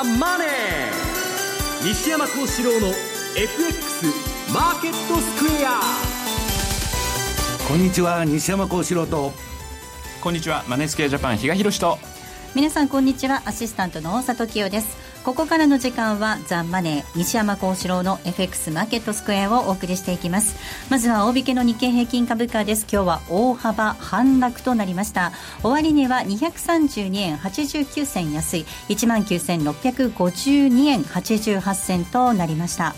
ザ・マネー」西山幸四郎の FX マーケットスクエアこんにちは西山幸四郎と。こんにちはマネースケアジャパン比嘉宏と。皆さんこんにちは。アシスタントの大里清ですここからの時間はザ・マネー西山幸四郎の FX マーケットスクエアをお送りしていきます。まずは大引けの日経平均株価です。今日は大幅反落となりました。終値は232円89銭安い。1万9652円88銭となりました。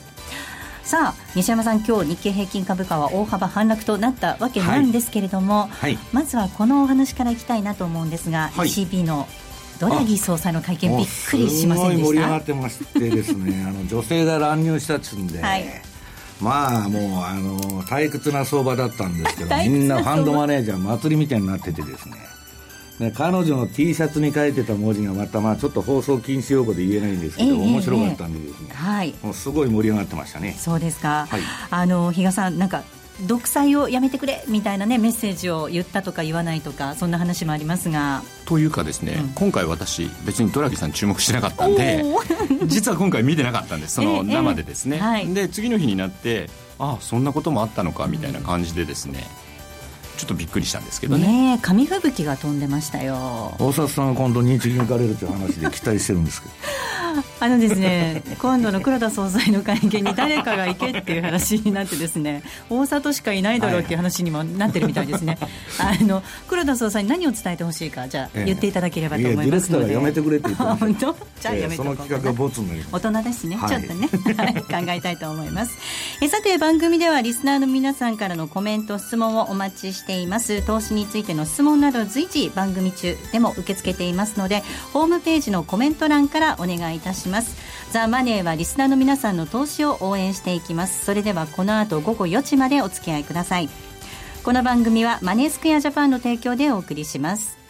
さあ西山さん、今日日経平均株価は大幅反落となったわけなんですけれども、はい。はい、まずはこのお話からいきたいなと思うんですが、はい、ECB のドラギ総裁の会見びっくりしませんでした。盛り上がってましてですね あの女性が乱入したっつうんで、はい、まあもうあの退屈な相場だったんですけど みんなファンドマネージャー祭りみたいになっててですね。ね、彼女の T シャツに書いてた文字がまたまあちょっと放送禁止用語で言えないんですけど、えー、面白かったんでですね、えー、はい、もうすごい盛り上がってましたね。そうですか、はい、あの比嘉さんなんか独裁をやめてくれみたいな、ね、メッセージを言ったとか言わないとかそんな話もありますが。というかですね、うん、今回私別にドラギさん注目してなかったんで 実は今回見てなかったんです その生でですね、えーえーはい、で次の日になってああそんなこともあったのかみたいな感じでですね、ちょっとびっくりしたんですけどね。ね紙吹雪が飛んでましたよ。大里さんは今度日銀行かれるという話で期待してるんですけど あのですね、今度の黒田総裁の会見に誰かが行けっていう話になってですね、大里しかいないだろうっていう話にもなってるみたいですね。はい、あの黒田総裁に何を伝えてほしいかじゃあ、言っていただければと思いますので。ディレクターがやめてくれって言って 本当？じゃあやめて、その企画がボツになり大人ですね、はい、ちょっとね、はい、考えたいと思います。えさて番組ではリスナーの皆さんからのコメント質問をお待ちしています。投資についての質問など随時番組中でも受け付けていますので、ホームページのコメント欄からお願いいたします。ますザ・マネーはリスナーの皆さんの投資を応援していきます。それではこの後午後4時までお付き合いください。この番組はマネースクエアジャパンの提供でお送りします。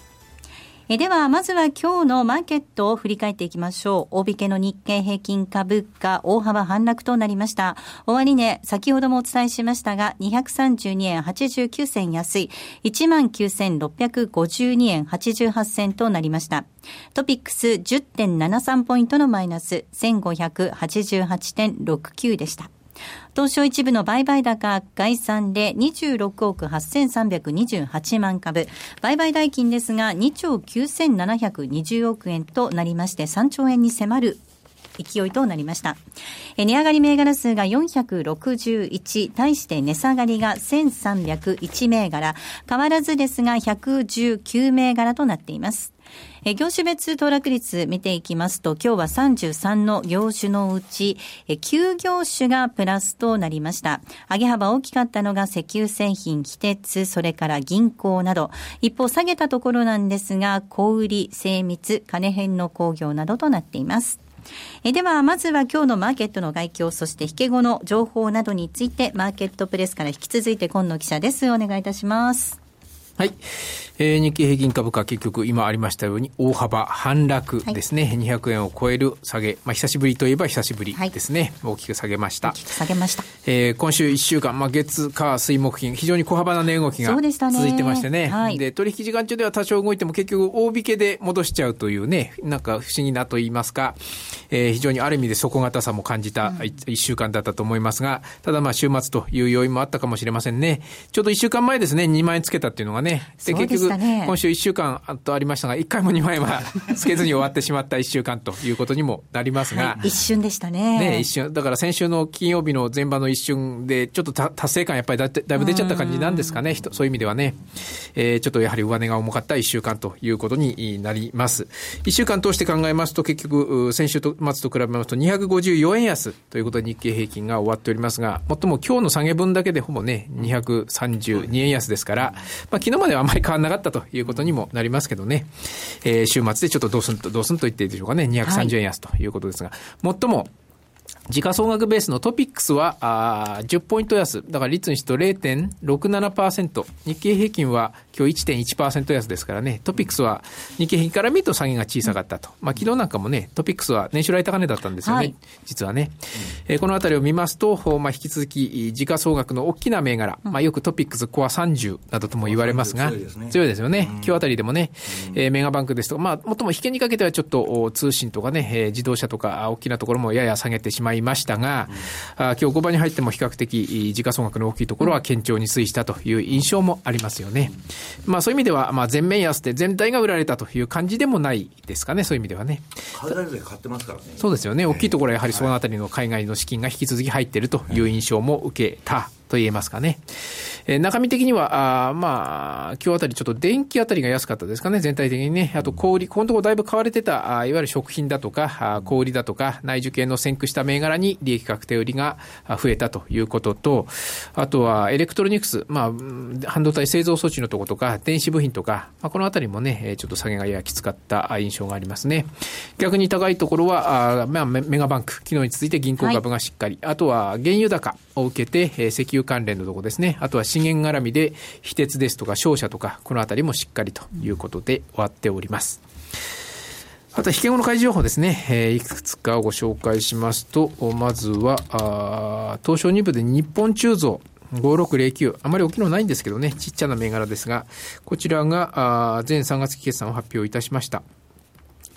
えでは、まずは今日のマーケットを振り返っていきましょう。大引けの日経平均株価、大幅反落となりました。終値、先ほどもお伝えしましたが、232円89銭安い、19,652円88銭となりました。トピックス10.73ポイントのマイナス、1588.69でした。東証一部の売買高概算で26億8328万株。売買代金ですが2兆9720億円となりまして3兆円に迫る勢いとなりました。値上がり銘柄数が461、対して値下がりが1301銘柄、変わらずですが119銘柄となっています。業種別騰落率見ていきますと、今日は33の業種のうち、え9業種がプラスとなりました。上げ幅大きかったのが石油製品、非鉄、それから銀行など、一方下げたところなんですが、小売、精密、金編の工業などとなっています。えでは、まずは今日のマーケットの外況、そして引け後の情報などについて、マーケットプレスから引き続いて今野記者です。お願いいたします。はい。えー、日経平均株価結局今ありましたように大幅反落ですね。はい、200円を超える下げ。まあ久しぶりといえば久しぶりですね。はい、大きく下げました。大きく下げました。えー、今週1週間、まあ月、火、水、木、金、非常に小幅な値動きが続いてましてね。で、ねはい、で、取引時間中では多少動いても結局大引けで戻しちゃうというね、なんか不思議なと言いますか、えー、非常にある意味で底堅さも感じた1週間だったと思いますが、ただまあ週末という要因もあったかもしれませんね。ちょうど1週間前ですね、2万円つけたっていうのがね。で、結局、ね、今週1週間とありましたが、1回も2万円はつけずに終わってしまった1週間ということにもなりますが、はい、一瞬でしたね。ね、一瞬。だから先週の金曜日の前場の一瞬で、ちょっと達成感やっぱりだだいぶ出ちゃった感じなんですかね、そういう意味ではね。えー、ちょっとやはり上値が重かった1週間ということになります。1週間通して考えますと、結局、先週と末と比べますと254円安ということで日経平均が終わっておりますが、もっとも今日の下げ分だけでほぼね、232円安ですから、まあ昨日まではあまり変わらなかったということにもなりますけどね、えー、週末でちょっとどうすんと、どうすんと言っていいでしょうかね、230円安ということですが、はい、最も時価総額ベースのトピックスはあ10ポイント安。だから率にして0.67%。日経平均は今日1.1%安ですからね。トピックスは日経平均から見ると下げが小さかったと。まあ昨日なんかもね、トピックスは年初来高値だったんですよね。はい、実はね。うん、えー、このあたりを見ますと、まあ引き続き時価総額の大きな銘柄、まあよくトピックスコア30などとも言われますが、強いですね。強いですよね。今日あたりでもね、えー、メガバンクですとか、まあもっとも引けにかけてはちょっと通信とかね、えー、自動車とか大きなところもやや下げてしまいましたが、うん、あ今日5番に入っても比較的時価総額の大きいところは堅調に推移したという印象もありますよね。まあそういう意味では、まあ全面安で全体が売られたという感じでもないですかね、そういう意味ではね。海外勢買ってますからね。そうですよね。大きいところはやはりそのあたりの海外の資金が引き続き入っているという印象も受けたと言えますかね。えー、中身的には、あまあ、今日あたりちょっと電気あたりが安かったですかね、全体的にね。あと小売、このところだいぶ買われてた、あいわゆる食品だとか、あ小売だとか、内需系の先駆した銘柄に利益確定売りが増えたということと、あとはエレクトロニクス、まあ、半導体製造装置のところとか、電子部品とか、まあ、このあたりもね、ちょっと下げがややきつかった印象がありますね。逆に高いところは、あまあ、メガバンク、昨日に続いて銀行株がしっかり、はい、あとは原油高を受けて、石油関連のところですね。あとは資源絡みで、非鉄ですとか商社とか、このあたりもしっかりということで終わっております。あと、引け後の開示情報ですね。えー、いくつかご紹介しますと、まずは、あ東証2部で日本鋳造。5609。あまり大きいのないんですけどね、ちっちゃな銘柄ですが、こちらが、あ前3月期決算を発表いたしました。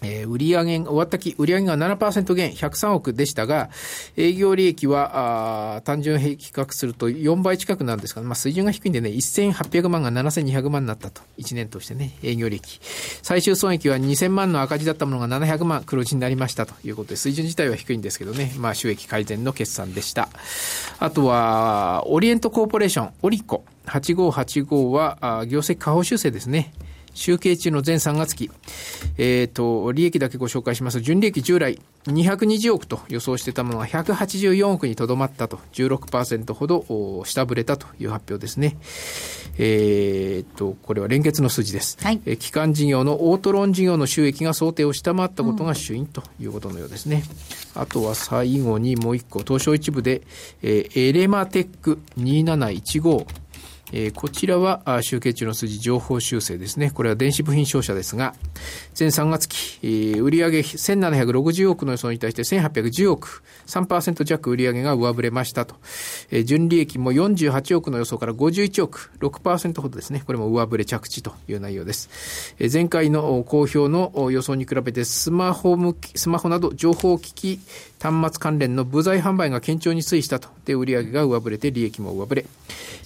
えー、売上終わった期、売上が7%減、103億でしたが、営業利益は、あ単純比較すると4倍近くなんですが、まあ、水準が低いんでね、1800万が7200万になったと。1年としてね、営業利益。最終損益は2000万の赤字だったものが700万黒字になりましたということで、水準自体は低いんですけどね、まあ、収益改善の決算でした。あとは、オリエントコーポレーション、オリコ。8585は、あ業績下方修正ですね。集計中の前3月期、えっ、ー、と、利益だけご紹介しますと、純利益従来220億と予想していたものが184億にとどまったと、16%ほど下振れたという発表ですね。えっ、ー、と、これは連結の数字です。はい、え基幹事業のオートロン事業の収益が想定を下回ったことが主因ということのようですね。うん、あとは最後にもう一個、東証一部で、えー、エレマテック2715えー、こちらは集計中の数字情報修正ですね。これは電子部品商社ですが、前3月期、えー、売上1760億の予想に対して1810億、3%弱売上が上振れましたと。えー、純利益も48億の予想から51億、6%ほどですね。これも上振れ着地という内容です。えー、前回の公表の予想に比べてスマホ向き、スマホなど情報機器端末関連の部材販売が堅調に推移したと。で、売上が上振れて利益も上振れ。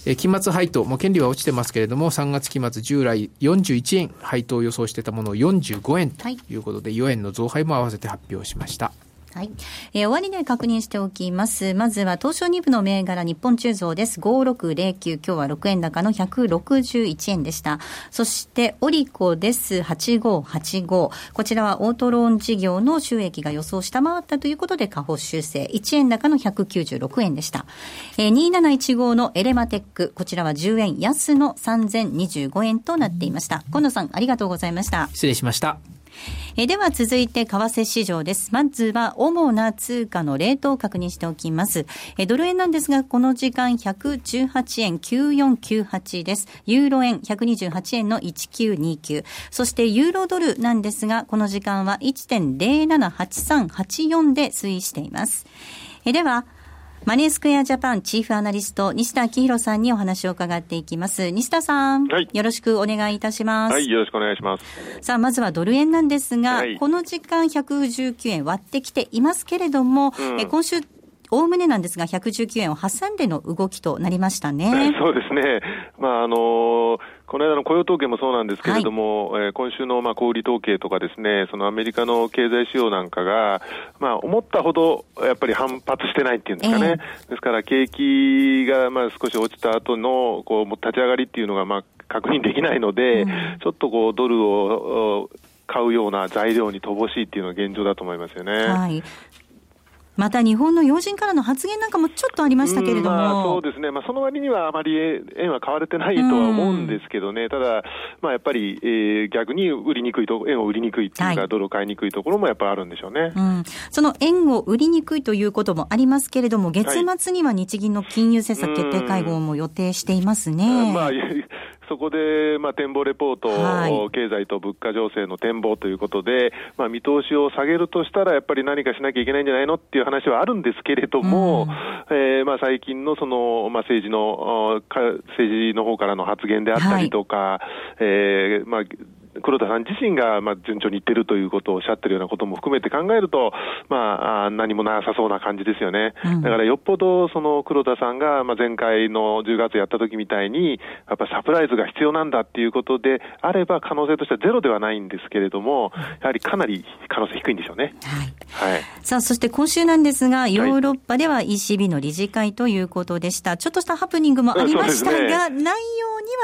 えー、期末配当、もう権利は落ちてますけれども、3月期末従来41円配当を予想してたものを45円ということで、4円の増配も合わせて発表しました。はい。えー、終値確認しておきます。まずは東証2部の銘柄日本鋳造です。5609。今日は6円高の161円でした。そしてオリコです。8585。こちらはオートローン事業の収益が予想下回ったということで下方修正。1円高の196円でした。えー、2715のエレマテック。こちらは10円安の3025円となっていました。近野さん、ありがとうございました。失礼しました。えでは続いて為替市場です。まずは主な通貨のレートを確認しておきます。えドル円なんですが、この時間118円9498です。ユーロ円128円の1929。そしてユーロドルなんですが、この時間は1.078384で推移しています。えでは、マネースクエアジャパンチーフアナリスト、西田明宏さんにお話を伺っていきます。西田さん、はい、よろしくお願いいたします。はい、よろしくお願いします。さあ、まずはドル円なんですが、はい、この時間119円割ってきていますけれども、うん、え今週、おおむねなんですが、119円を挟んでの動きとなりましたね。そうですね。まあ、あのーこの間の雇用統計もそうなんですけれども、はい、えー、今週のまあ小売統計とかですね、そのアメリカの経済指標なんかが、まあ、思ったほどやっぱり反発してないっていうんですかね、えー、ですから景気がまあ少し落ちた後のこう立ち上がりっていうのがまあ確認できないので、うん、ちょっとこうドルを買うような材料に乏しいっていうのが現状だと思いますよね。はいまた日本の要人からの発言なんかもちょっとありましたけれども。まあ、そうですね。まあ、その割にはあまり円は買われてないとは思うんですけどね。ただ、まあ、やっぱり、えー、逆に売りにくいと、円を売りにくいっていうか、はい、ドル買いにくいところもやっぱりあるんでしょうね。うん。その円を売りにくいということもありますけれども、月末には日銀の金融政策決定会合も予定していますね。まあ、そこで、まあ、展望レポート、はい、経済と物価情勢の展望ということで、まあ、見通しを下げるとしたら、やっぱり何かしなきゃいけないんじゃないのっていう話はあるんですけれども、うん、えー、まあ、最近のその、まあ、政治の、政治の方からの発言であったりとか、はい、えー、まあ、黒田さん自身がまあ順調にいってるということをおっしゃってるようなことも含めて考えると、まあ、何もなさそうな感じですよね。うん、だからよっぽどその黒田さんがまあ前回の10月やった時みたいに、やっぱサプライズが必要なんだっていうことであれば、可能性としてはゼロではないんですけれども、やはりかなり可能性低いんでしょうね。はい。はい、さあ、そして今週なんですが、ヨーロッパでは ECB の理事会ということでした。ちょっとしたハプニングもありましたが、ね、内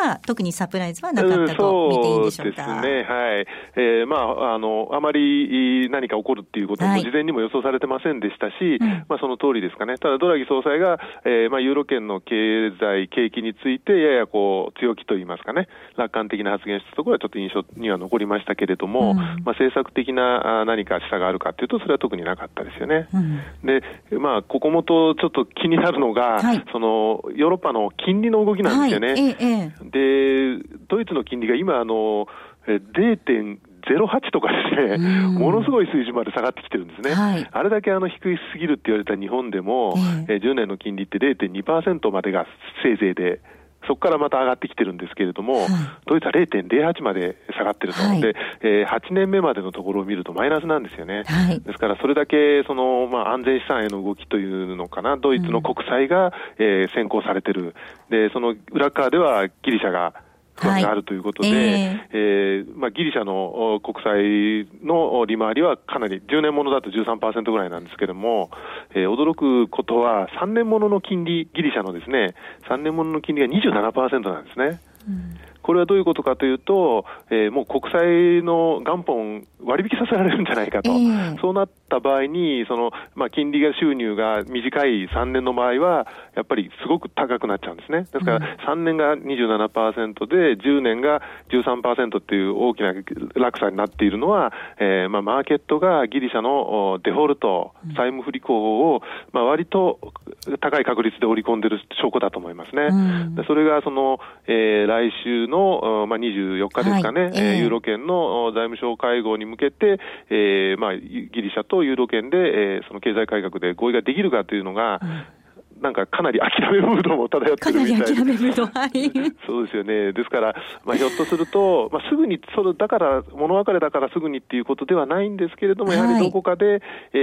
容には特にサプライズはなかったと見ていいんでしょうか？ね。はい。えー、まあ、あの、あまり何か起こるっていうことも事前にも予想されてませんでしたし、はい、まあ、その通りですかね。ただ、ドラギ総裁が、えー、まあ、ユーロ圏の経済、景気について、ややこう、強気といいますかね、楽観的な発言したところはちょっと印象には残りましたけれども、うん、まあ、政策的な何か示唆があるかというと、それは特になかったですよね。うん、で、まあ、ここもとちょっと気になるのが、はい、その、ヨーロッパの金利の動きなんですよね。はいええ、で、ドイツの金利が今、あの、0.08とかですね、ものすごい水準まで下がってきてるんですね。はい、あれだけあの低すぎるって言われた日本でも、えー、10年の金利って0.2%までがせいぜいで、そこからまた上がってきてるんですけれども、はい、ドイツは0.08まで下がってると、はい、でえー、8年目までのところを見るとマイナスなんですよね、はい、ですからそれだけその、まあ、安全資産への動きというのかな、ドイツの国債が、うん、えー、先行されてる、でその裏側ではギリシャが不安があるということで、はい、え。ー、えー、まあ、ギリシャの国債の利回りはかなり、10年ものだと13%ぐらいなんですけれども、えー、驚くことは、3年ものの金利、ギリシャのですね、3年ものの金利が27%なんですね。うんこれはどういうことかというと、えー、もう国債の元本割引させられるんじゃないかと、えー、そうなった場合に、そのまあ、金利が収入が短い3年の場合は、やっぱりすごく高くなっちゃうんですね。ですから、3年が27%で、10年が13%っていう大きな落差になっているのは、えーまあ、マーケットがギリシャのデフォルト、債務不履行を、まあ、割と高い確率で織り込んでいる証拠だと思いますね。うん、それがその、えー、来週の、まあ、24日ですかね、はい。えー、ユーロ圏の財務省会合に向けて、えーまあ、ギリシャとユーロ圏で、えー、その経済改革で合意ができるかというのが、うん。なんかかなり諦めムードも漂ってるみたいな諦めムード、はい。そうですよね。ですから、まあ、ひょっとすると、まあ、すぐに、それだから、物別れだからすぐにっていうことではないんですけれども、やはりどこかで、はい、え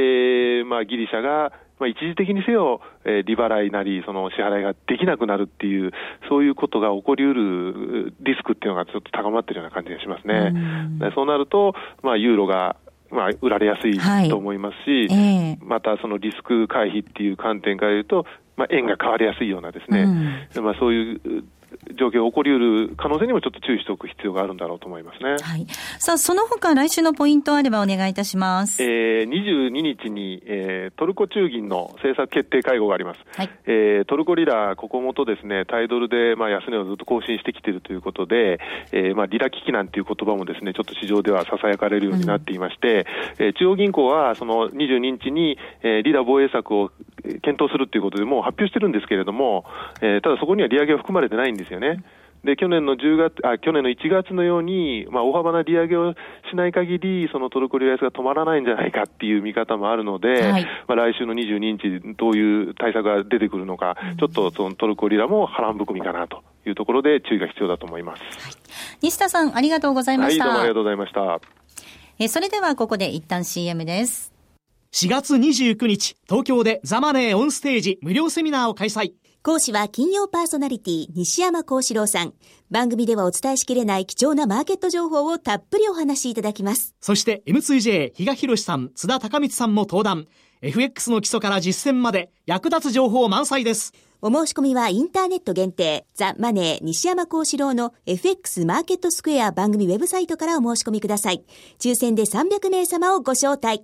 ー、まあ、ギリシャが、まあ、一時的にせよ、えー、利払いなり、その支払いができなくなるっていう、そういうことが起こりうるリスクっていうのがちょっと高まってるような感じがしますね。うそうなると、まあ、ユーロがまあ、売られやすいと思いますし、はい。えー、またそのリスク回避っていう観点から言うと、まあ、円が変わりやすいようなですね、うん、まあ、そういう状況が起こりうる可能性にもちょっと注意しておく必要があるんだろうと思いますね。はい。さあ、その他来週のポイントあればお願いいたします。えー、22日に、えー、トルコ中銀の政策決定会合があります。はい。えー、トルコリラ、ここもとですね、対ドルで、まあ、安値をずっと更新してきているということで、えー、まあ、リラ危機なんていう言葉もですね、ちょっと市場では囁かれるようになっていまして、うん、えー、中央銀行は、その22日に、えー、リラ防衛策を検討するということで、もう発表してるんですけれども、えー、ただそこには利上げは含まれてないんですよね。で、去年の10月、あ、去年の1月のように、まあ、大幅な利上げをしない限り、そのトルコリラ安が止まらないんじゃないかっていう見方もあるので、はい、まあ、来週の22日、どういう対策が出てくるのか、ちょっとそのトルコリラも波乱含みかなというところで注意が必要だと思います。はい、西田さん、ありがとうございました。はい、どうもありがとうございました。え、それではここで一旦 CM です。4月29日、東京でザマネーオンステージ無料セミナーを開催。講師は金曜パーソナリティ西山幸四郎さん。番組ではお伝えしきれない貴重なマーケット情報をたっぷりお話しいただきます。そして M2J 比嘉博さん、津田隆光さんも登壇。FX の基礎から実践まで役立つ情報満載です。お申し込みはインターネット限定、ザ・マネー西山幸四郎の FX マーケットスクエア番組ウェブサイトからお申し込みください。抽選で300名様をご招待。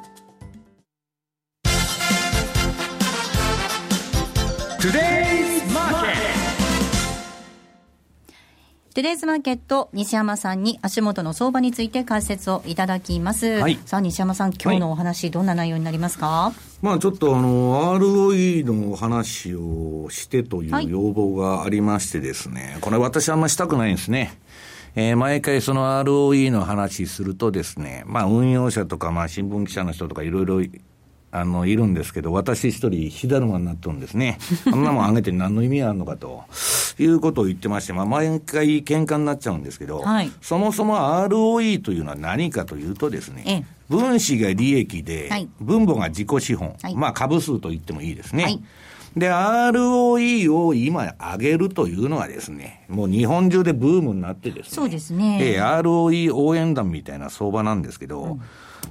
トゥデイズマーケット西山さんに足元の相場について解説をいただきます、はい、さあ西山さん今日のお話、はい、どんな内容になりますか？まあちょっとあの ROE の話をしてという要望がありましてですね、はい、これ私あんましたくないんですね。えー、毎回その ROE の話するとですね、まあ運用者とか、まあ新聞記者の人とかいろいろあの、いるんですけど、私一人火だるまになっとるんですね。あんなもんあげて何の意味があるのかと、いうことを言ってまして、まあ、毎回喧嘩になっちゃうんですけど、はい、そもそも ROE というのは何かというとですね、分子が利益で、分母が自己資本、はい、まあ株数と言ってもいいですね。はい、で、ROE を今上げるというのはですね、もう日本中でブームになってですね、そうですね。えー、ROE 応援団みたいな相場なんですけど、うん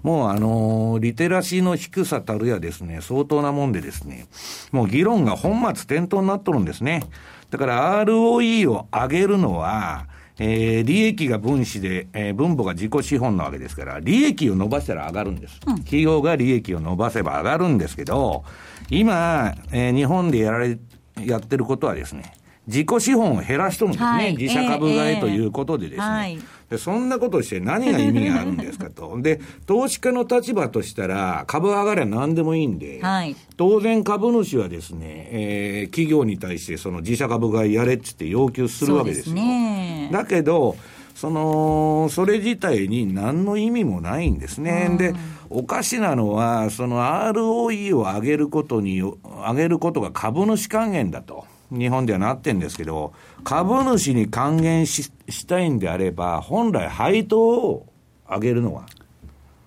もうあのー、リテラシーの低さたるやですね、相当なもんでですね、もう議論が本末転倒になっとるんですね。だから ROE を上げるのは、えー、利益が分子で、えー、分母が自己資本なわけですから、利益を伸ばしたら上がるんです。うん、企業が利益を伸ばせば上がるんですけど、今、えー、日本でやられ、やってることはですね、自己資本を減らしとるんですね。はい、自社株買いということでですね。えーはいで、そんなことして何が意味があるんですかと。で、投資家の立場としたら、株上がりゃ何でもいいんで、はい、当然株主はですね、えー、企業に対してその自社株買いやれっつって要求するわけですよ。ね、だけど、その、それ自体に何の意味もないんですね。で、おかしなのは、その ROE を上げることに、上げることが株主還元だと。日本ではなってんですけど、株主に還元ししたいんであれば、本来配当を上げるのは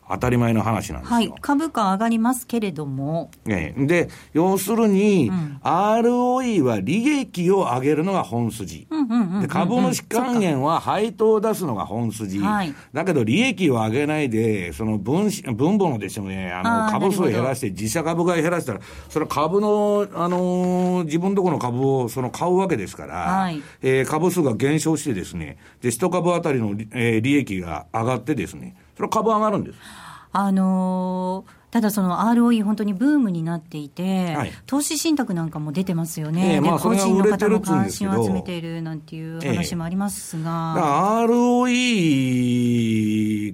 当たり前の話なんですよ。はい、株価上がりますけれども。ええ、で、要するに、うん、ROE は利益を上げるのが本筋。で株主還元は配当を出すのが本筋。だけど利益を上げないで、その分分母のですね、あの株数を減らして自社株買い減らしたら、その株の、あのー、自分とこの株をその買うわけですから、はい、えー、株数が減少してですね、で、一株当たりの、えー、利益が上がってですね、それは株上がるんです。あのーただその ROE 本当にブームになっていて、はい、投資信託なんかも出てますよね。えー、まあ、個人の方も関心を集めているなんていう話もありますが。えー、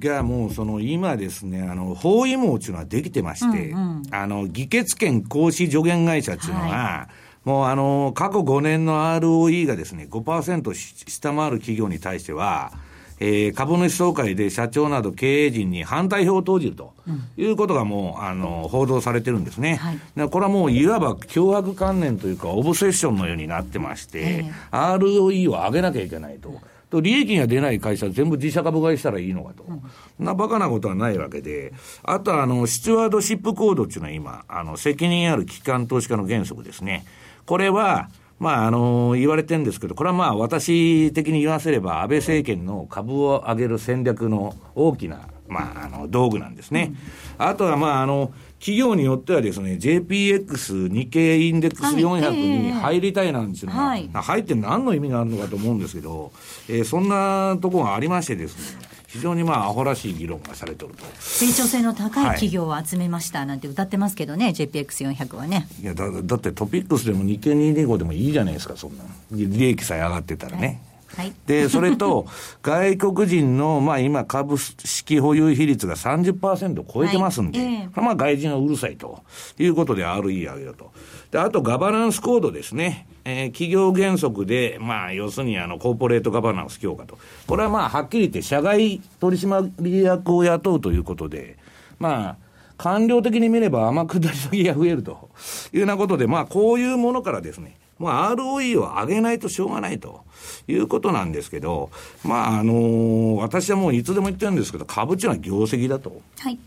ROE がもうその今ですね、あの、包囲網っていうのはできてまして、うんうん、あの、議決権行使助言会社っていうのは、はい。もうあの、過去5年の ROE がですね、5%下回る企業に対しては、えー、株主総会で社長など経営陣に反対票を投じるということがもう、あの、報道されてるんですね。はい、これはもういわば脅迫観念というか、オブセッションのようになってまして、えー、ROE を上げなきゃいけないと。と利益が出ない会社全部自社株買いしたらいいのかと。うん、なバカなことはないわけで、あとはあの、スチュワードシップコードっていうのは今、あの、責任ある機関投資家の原則ですね。これは、まあ、あの、言われてるんですけど、これはまあ、私的に言わせれば、安倍政権の株を上げる戦略の大きな、まあ、あの、道具なんですね。うん、あとは、まあ、あの、企業によってはですね、JPX 日経インデックス400に入りたいなんですよ、はい、入って何の意味があるのかと思うんですけど、えー、そんなところがありましてですね、非常にまあ、アホらしい議論がされてると。成長性の高い企業を集めましたなんて歌ってますけどね、はい、JPX400 はね。いやだ、だってトピックスでも日経225でもいいじゃないですか、そんな。利益さえ上がってたらね。はい、で、それと、外国人の、まあ今、株式保有比率が30%を超えてますんで、はいえー、まあ外人はうるさいということで RE 上げようと。で、あとガバナンスコードですね。えー、企業原則で、まあ、要するにあの、コーポレートガバナンス強化と。これはまあ、はっきり言って、社外取締役を雇うということで、まあ、官僚的に見れば天下り先が増えるというようなことで、まあ、こういうものからですね、まあ、ROE を上げないとしょうがないということなんですけど、まあ、あのー、私はもういつでも言ってるんですけど、株っていうのは業績だと。はい。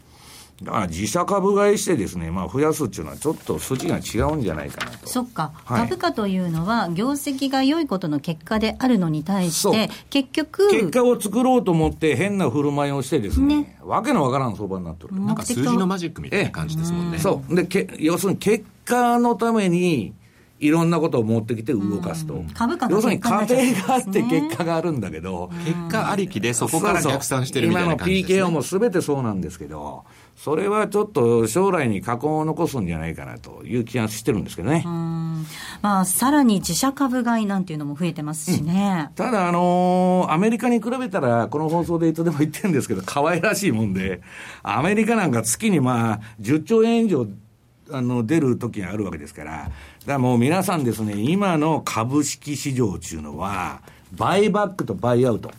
だから自社株買いしてですね、まあ、増やすっていうのはちょっと筋が違うんじゃないかなと。そっか、はい、株価というのは業績が良いことの結果であるのに対して結局結果を作ろうと思って変な振る舞いをしてですね、ねわけのわからん相場になってる。なんか数字のマジックみたいな感じですもんね。そう。で、け要するに結果のためにいろんなことを持ってきて動かすと。株価要するに過程があって結果があるんだけど、結果ありきでそこから逆算してるみたいな感じです、ね、今の PKO も全てそうなんですけど、それはちょっと将来に禍根を残すんじゃないかなという気がしてるんですけどね。まあ、さらに自社株買いなんていうのも増えてますしね。うん、ただ、あのー、アメリカに比べたら、この放送でいつでも言ってるんですけど、可愛らしいもんで、アメリカなんか月にまあ、10兆円以上あの出る時があるわけですから、だからもう皆さんですね、今の株式市場っていうのは、バイバックとバイアウト。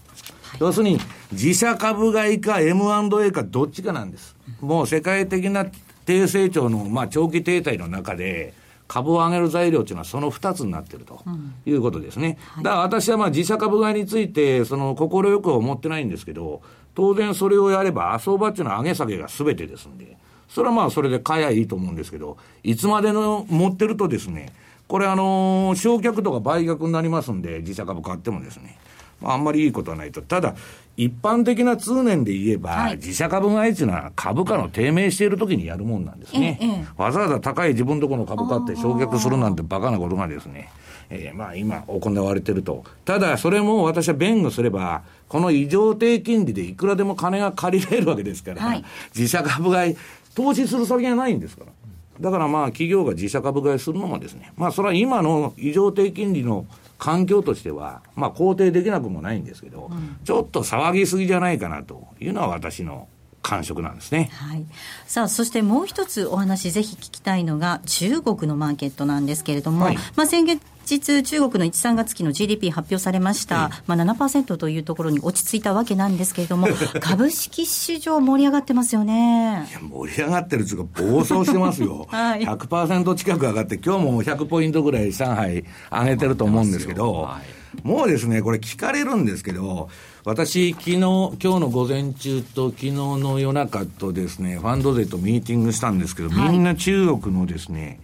要するに、自社株買いか M&A かどっちかなんです。もう世界的な低成長の、まあ、長期停滞の中で、株を上げる材料っていうのはその2つになってるということですね。うんはい、だから私はまあ自社株買いについて、その心よくは思ってないんですけど、当然それをやれば、相場っていうのは上げ下げが全てですんで、それはまあそれで買えばいいと思うんですけど、いつまでの持ってるとですね、これあのー、焼却とか売却になりますんで、自社株買ってもですね、まあ、あんまりいいことはないと。ただ、一般的な通念で言えば、はい、自社株買いっていうのは株価の低迷している時にやるもんなんですね。ええ、わざわざ高い自分とこの株買って焼却するなんてバカなことがですね、えー、まあ今行われてると。ただ、それも私は弁護すれば、この異常低金利でいくらでも金が借りられるわけですから、はい、自社株買い、投資する先がないんですから。だからまあ企業が自社株買いするのもですね、まあそれは今の異常低金利の環境としては、まあ肯定できなくもないんですけど、うん、ちょっと騒ぎすぎじゃないかなというのは私の感触なんですね。はい。さあ、そしてもう一つお話ぜひ聞きたいのが中国のマーケットなんですけれども、はい、まあ先月日、中国の1、3月期の GDP 発表されました、まあ7%というところに落ち着いたわけなんですけれども、株式市場盛り上がってますよね。いや、盛り上がってるというか、暴走してますよ。はい、100%近く上がって、今日も100ポイントぐらい上海上げてると思うんですけど、はい、もうですね、これ聞かれるんですけど、私、昨日、今日の午前中と昨日の夜中とですね、ファンド勢とミーティングしたんですけど、みんな中国のですね、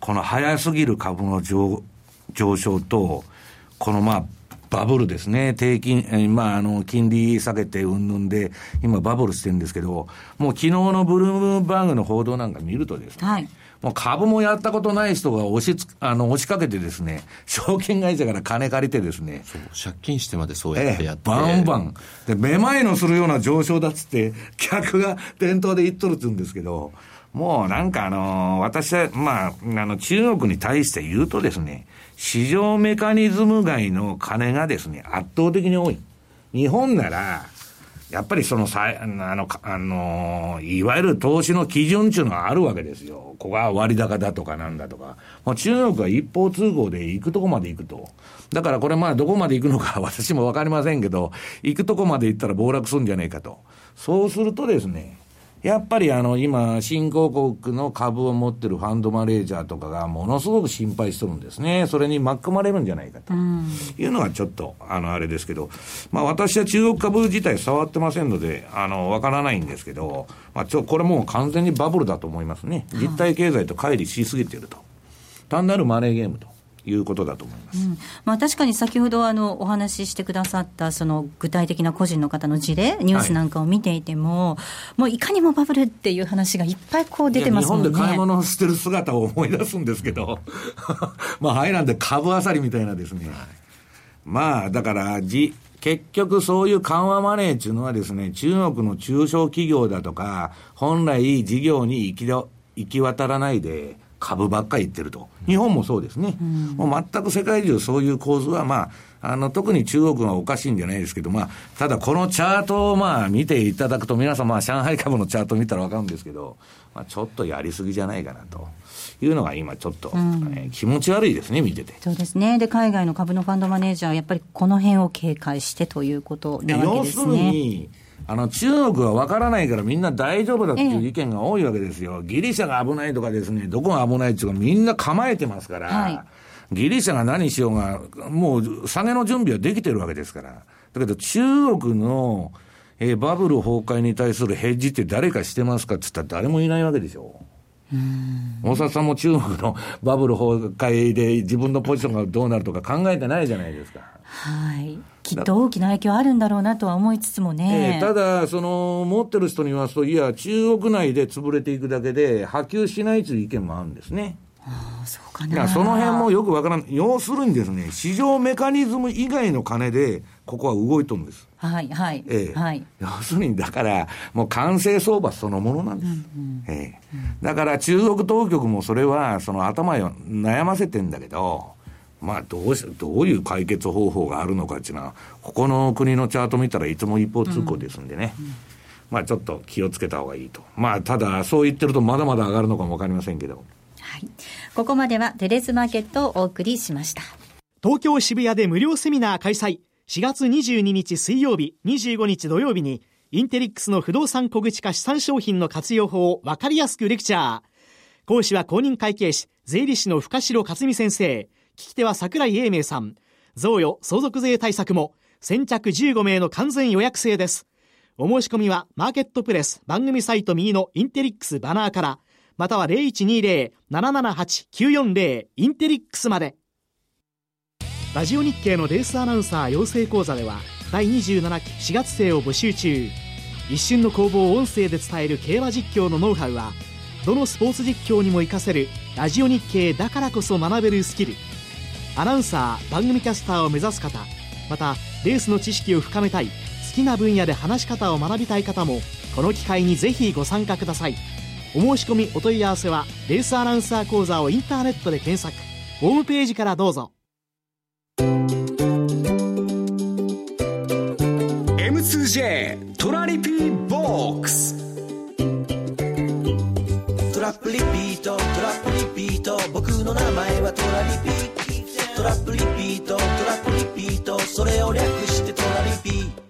この早すぎる株の上上昇と、このまあ、バブルですね。低金、えまあ、あの、金利下げてうんぬんで、今バブルしてるんですけど、もう昨日のブルームバーグの報道なんか見るとですね、はい、もう株もやったことない人が押しつ、あの、押しかけてですね、証券会社から金借りてですね。借金してまでそうやってやって、ええ、バンバン。で、めまいのするような上昇だっつって、客が店頭で言っとるっつうんですけど、もうなんかあのー、私は、まあ、あの、中国に対して言うとですね、市場メカニズム外の金がですね、圧倒的に多い。日本なら、やっぱりそのさ、あの、あの、いわゆる投資の基準っていうのはあるわけですよ。ここは割高だとかなんだとか。もう中国は一方通行で行くとこまで行くと。だからこれまあどこまで行くのか 私もわかりませんけど、行くとこまで行ったら暴落するんじゃねえかと。そうするとですね、やっぱりあの今、新興国の株を持ってるファンドマネージャーとかがものすごく心配してるんですね。それに巻き込まれるんじゃないかというのがちょっと、あの、あれですけど、まあ私は中国株自体触ってませんので、あの、わからないんですけど、まあちょ、これもう完全にバブルだと思いますね。実体経済と乖離しすぎていると。単なるマネーゲームと。いうことだと思います、うん、まあ、確かに先ほどあのお話ししてくださったその具体的な個人の方の事例、ニュースなんかを見ていても、はい、もういかにもバブルっていう話がいっぱいこう出てますもんね。日本で買い物をしてる姿を思い出すんですけど、まあ、はいなんで株あさりみたいなですね、はい、まあだからじ、結局そういう緩和マネーっていうのはですね、中国の中小企業だとか、本来事業に行き行き渡らないで、株ばっかり言ってると。日本もそうですね。うん、もう全く世界中そういう構図は、まあ、あの、特に中国はおかしいんじゃないですけど、まあ、ただこのチャートをまあ見ていただくと、皆さんまあ上海株のチャート見たらわかるんですけど、まあちょっとやりすぎじゃないかなと。いうのが今ちょっと、うん、えー、気持ち悪いですね、見てて。そうですね。で、海外の株のファンドマネージャーはやっぱりこの辺を警戒してということなわけですね。要するに、あの、中国は分からないからみんな大丈夫だっていう意見が多いわけですよ。ギリシャが危ないとかですね、どこが危ないっていうかみんな構えてますから、はい、ギリシャが何しようが、もう下げの準備はできてるわけですから。だけど中国の、えー、バブル崩壊に対するヘッジって誰かしてますかって言ったら誰もいないわけでしょ。大沢さんも中国の バブル崩壊で自分のポジションがどうなるとか考えてないじゃないですか。はい。きっと大きな影響あるんだろうなとは思いつつもね。えー、ただ、その、持ってる人に言いますと、いや、中国内で潰れていくだけで、波及しないという意見もあるんですね。ああ、そうかな。その辺もよくわからん。要するにですね、市場メカニズム以外の金で、ここは動いとるんです。はい、はい。ええはい。要するに、だから、もう完成相場そのものなんです。うんうん、ええだから、中国当局もそれは、その頭を悩ませてんだけど、まあ、どうし、どういう解決方法があるのかっていうのは、ここの国のチャート見たらいつも一方通行ですんでね。うんうんまあちょっと気をつけた方がいいと。まあただそう言ってるとまだまだ上がるのかもわかりませんけど。はい。ここまではテレスマーケットをお送りしました。東京渋谷で無料セミナー開催。4月22日水曜日、25日土曜日に、インテリックスの不動産小口化資産商品の活用法を分かりやすくレクチャー。講師は公認会計士、税理士の深城克美先生。聞き手は桜井英明さん。贈与、相続税対策も、先着15名の完全予約制です。お申し込みは、マーケットプレス番組サイト右のインテリックスバナーから、または0120-778-940インテリックスまで。ラジオ日経のレースアナウンサー養成講座では第27期4月生を募集中一瞬の攻防を音声で伝える競馬実況のノウハウはどのスポーツ実況にも活かせるラジオ日経だからこそ学べるスキルアナウンサー番組キャスターを目指す方またレースの知識を深めたい好きな分野で話し方を学びたい方もこの機会にぜひご参加ください。お申し込みお問い合わせはレースアナウンサー講座をインターネットで検索。ホームページからどうぞ。M2J トラリピーボックス。トラップリピートトラップリピート。僕の名前はトラリピトトラップリピートトラップリピートそれを略してトラリピー。ト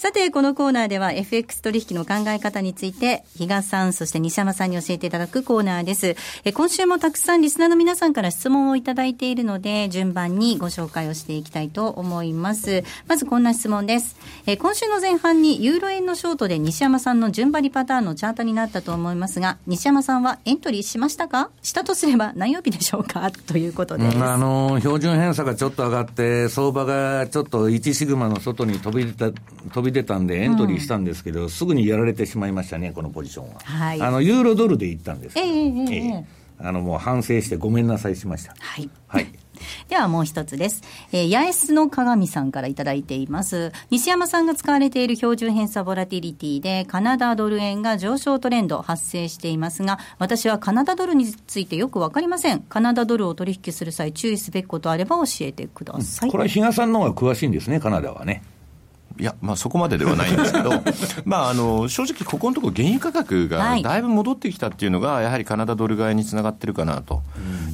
さて、このコーナーでは FX 取引の考え方について、比嘉さん、そして西山さんに教えていただくコーナーです。え今週もたくさんリスナーの皆さんから質問をいただいているので、順番にご紹介をしていきたいと思います。まずこんな質問です。え今週の前半にユーロ円のショートで西山さんの順張りパターンのチャートになったと思いますが、西山さんはエントリーしましたか？したとすれば何曜日でしょうか？ということです。あの、標準偏差がちょっと上がって、相場がちょっと1シグマの外に飛び出た、飛び出たんで、エントリーしたんですけど、うん、すぐにやられてしまいましたね、このポジションは。はい、あのユーロドルで行ったんですけど、えー、えー、あのもう反省してごめんなさいしました。はい、はい ではもう一つです。えー、八重洲の鏡さんからいただいています。西山さんが使われている標準偏差ボラティリティで、カナダドル円が上昇トレンド発生していますが、私はカナダドルについてよくわかりません。カナダドルを取引する際、注意すべきことあれば教えてください。これは比嘉さんの方が詳しいんですね、カナダはね。いや、まあ、そこまでではないんですけど、まあ、あの正直、ここのところ、原油価格がだいぶ戻ってきたっていうのが、やはりカナダドル買いにつながってるかなと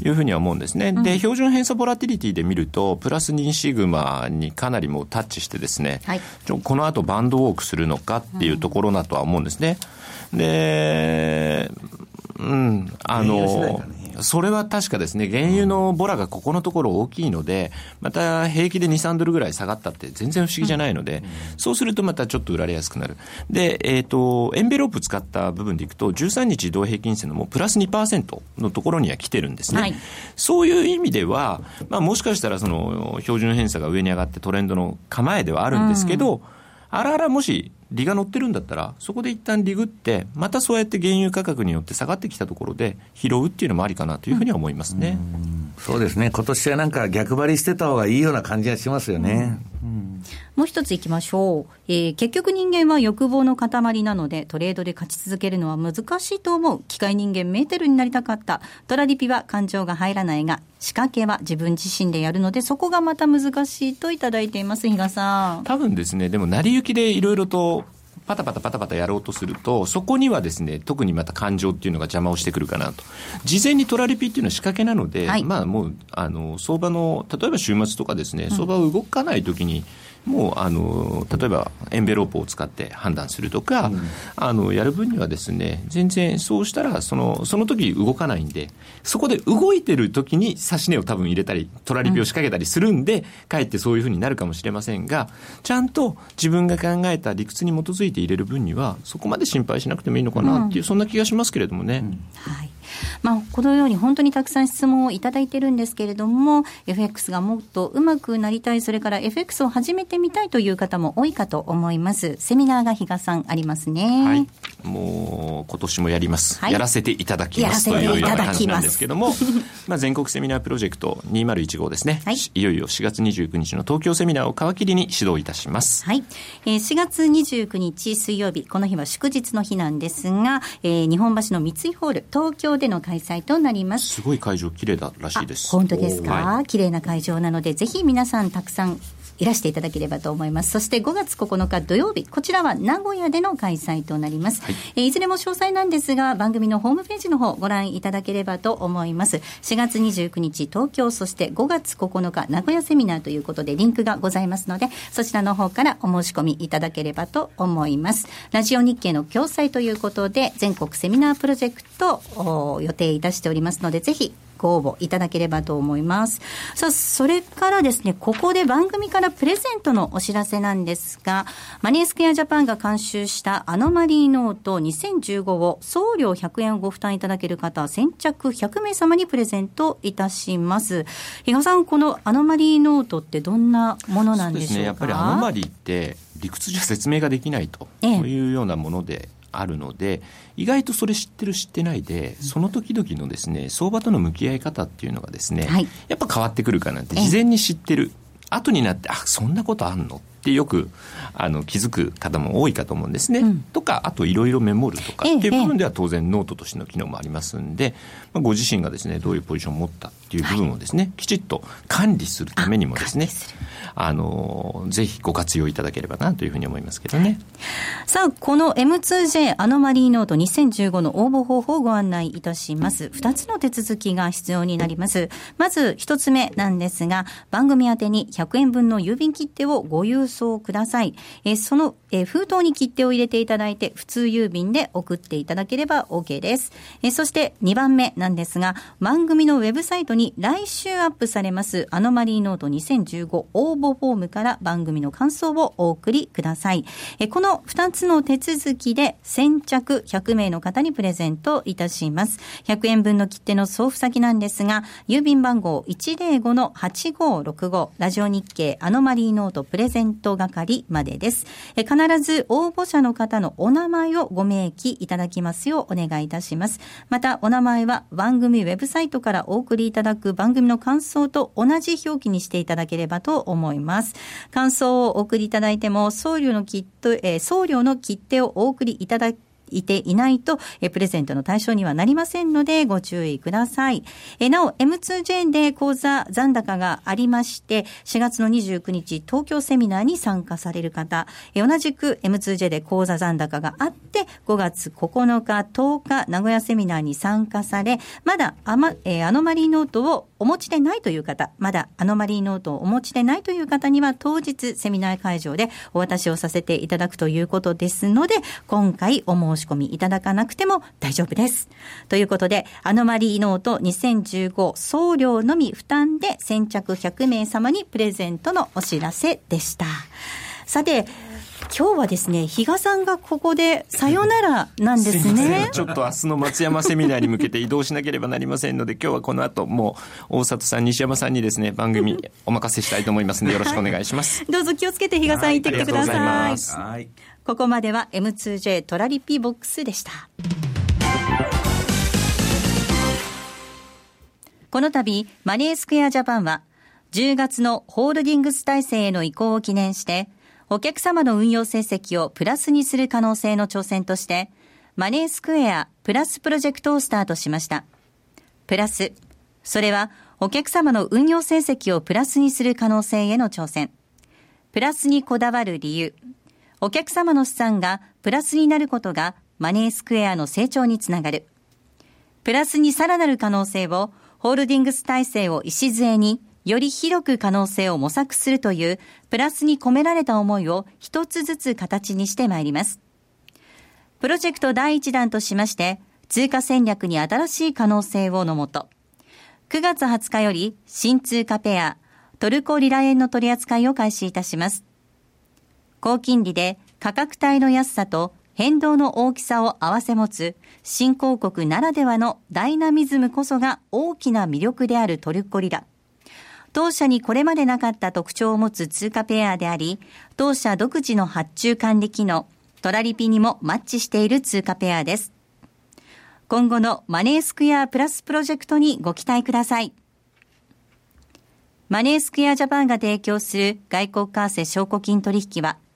いうふうには思うんですね、うん、で標準偏差ボラティリティで見ると、プラス2シグマにかなりもうタッチして、ですね、はい、この後バンドウォークするのかっていうところだとは思うんですね。で、うん、あの、それは確かですね、原油のボラがここのところ大きいので、また平気で2、3ドルぐらい下がったって全然不思議じゃないので、そうするとまたちょっと売られやすくなる。で、えっ、ー、と、エンベロープ使った部分でいくと、13日移動平均線のもうプラス2%のところには来てるんですね。はい、そういう意味では、まあもしかしたらその標準偏差が上に上がってトレンドの構えではあるんですけど、うん、あらあらもし利が乗ってるんだったら、そこで一旦利グって、またそうやって原油価格によって下がってきたところで拾うっていうのもありかなというふうには思いますね。うそうですね。今年はなんか逆張りしてた方がいいような感じがしますよね。うん、もう一ついきましょう。えー、結局人間は欲望の塊なので、トレードで勝ち続けるのは難しいと思う。機械人間メーテルになりたかった。トラリピは感情が入らないが、仕掛けは自分自身でやるので、そこがまた難しいといただいています、比嘉さん。多分ですね、でも成り行きでいろいろとパタパタパタパタやろうとすると、そこにはですね、特にまた感情っていうのが邪魔をしてくるかなと。事前にトラリピっていうのは仕掛けなので、はい、まあもう、あの、相場の、例えば週末とかですね、相場を動かないときに、もうあの例えばエンベロープを使って判断するとか、うん、あのやる分にはですね全然そうしたらそのその時動かないんでそこで動いてる時に指し値を多分入れたりトラリピを仕掛けたりするんで、うん、かえってそういうふうになるかもしれませんがちゃんと自分が考えた理屈に基づいて入れる分にはそこまで心配しなくてもいいのかなっていう、うん、そんな気がしますけれどもね。はいまあ、このように本当にたくさん質問をいただいてるんですけれども、FX がもっとうまくなりたい、それから FX を始めてみたいという方も多いかと思います。セミナーが比嘉さんありますね。はい。もう、今年もやります。はい、やらせていただきますというような感じなんですけども、まあ、全国セミナープロジェクト2015ですね。はい。いよいよ4月29日の東京セミナーを皮切りに指導いたします。はい。えー、4月29日水曜日、この日は祝日の日なんですが、えー、日本橋の三井ホール、東京での開催となります。すごい会場綺麗だらしいです。本当ですか、はい、綺麗な会場なので、ぜひ皆さんたくさんいらしていただければと思います。そして5月9日土曜日、こちらは名古屋での開催となります。はい、えいずれも詳細なんですが、番組のホームページの方ご覧いただければと思います。4月29日東京、そして5月9日名古屋セミナーということでリンクがございますので、そちらの方からお申し込みいただければと思います。ラジオ日経の共催ということで、全国セミナープロジェクトを予定いたしておりますので、ぜひご応募いただければと思います。さあ、それからですね、ここで番組からプレゼントのお知らせなんですが、マネースクエアジャパンが監修したアノマリーノート2015を送料100円をご負担いただける方、先着100名様にプレゼントいたします。比嘉さん、このアノマリーノートってどんなものなんでしょうか、ね、やっぱりアノマリーって理屈じゃ説明ができないというようなもので、あるので意外とそれ知ってる知ってないでその時々のですね相場との向き合い方っていうのがですね、はい、やっぱ変わってくるかなって事前に知ってる。後になってあそんなことあんの？ってよくあの気づく方も多いかと思うんですね。うん、とかあといろいろメモるとかっていう部分では当然ノートとしての機能もありますんで、まあ、ご自身がですねどういうポジションを持ったっていう部分をですね、はい、きちっと管理するためにもですねあのぜひご活用いただければなというふうに思いますけどね。さあこの M2J アノマリーノート2015の応募方法をご案内いたします。2つの手続きが必要になります。まず1つ目なんですが番組宛てに100円分の郵便切手をご郵送ください。えその、え封筒に切手を入れていただいて普通郵便で送っていただければ OK です。えそして2番目なんですが番組のウェブサイトに来週アップされますアノマリーノート2015応募フォームから番組の感想をお送りください。えこの2つの手続きで先着100名の方にプレゼントいたします。100円分の切手の送付先なんですが、郵便番号105-8565ラジオ日経アノマリーノートプレゼント係までです。え必ず応募者の方のお名前をご明記いただきますようお願いいたします。また、お名前は番組ウェブサイトからお送りいただく番組の感想と同じ表記にしていただければと思います。感想をお送りいただいても、送料の切手、えー、送料の切手をお送りいただいていないと、えプレゼントの対象にはなりませんので、ご注意ください。えなお、M2J で講座残高がありまして、4月の29日、東京セミナーに参加される方、え同じく M2J で講座残高があって、5月9日、10日、名古屋セミナーに参加され、まだアマ、えー、アノマリーノートをお持ちでないという方、まだアノマリーノートをお持ちでないという方には、当日セミナー会場でお渡しをさせていただくということですので、今回お申し込みいただかなくても大丈夫です。ということで、アノマリーノート2015送料のみ負担で先着100名様にプレゼントのお知らせでした。さて、今日はですね、比嘉さんがここでさよならなんですね。ちょっと明日の松山セミナーに向けて移動しなければなりませんので、今日はこの後もう大里さん、西山さんにですね、番組 お任せしたいと思いますので、よろしくお願いします。どうぞ気をつけて比嘉さん行ってきてください。ここまでは M2J トラリピボックスでした。この度、マネースクエアジャパンは、10月のホールディングス体制への移行を記念して、お客様の運用成績をプラスにする可能性の挑戦として、マネースクエアプラスプロジェクトをスタートしました。プラス、それはお客様の運用成績をプラスにする可能性への挑戦。プラスにこだわる理由。お客様の資産がプラスになることがマネースクエアの成長につながる。プラスにさらなる可能性を、ホールディングス体制を礎に、より広く可能性を模索するという、プラスに込められた思いを一つずつ形にしてまいります。プロジェクト第一弾としまして、通貨戦略に新しい可能性をのもと、9月20日より新通貨ペア、トルコリラ円の取り扱いを開始いたします。高金利で価格帯の安さと変動の大きさを併せ持つ新興国ならではのダイナミズムこそが大きな魅力であるトルコリラ。当社にこれまでなかった特徴を持つ通貨ペアであり、当社独自の発注管理機能、トラリピにもマッチしている通貨ペアです。今後のマネースクエアプラスプロジェクトにご期待ください。マネースクエアジャパンが提供する外国為替証拠金取引は、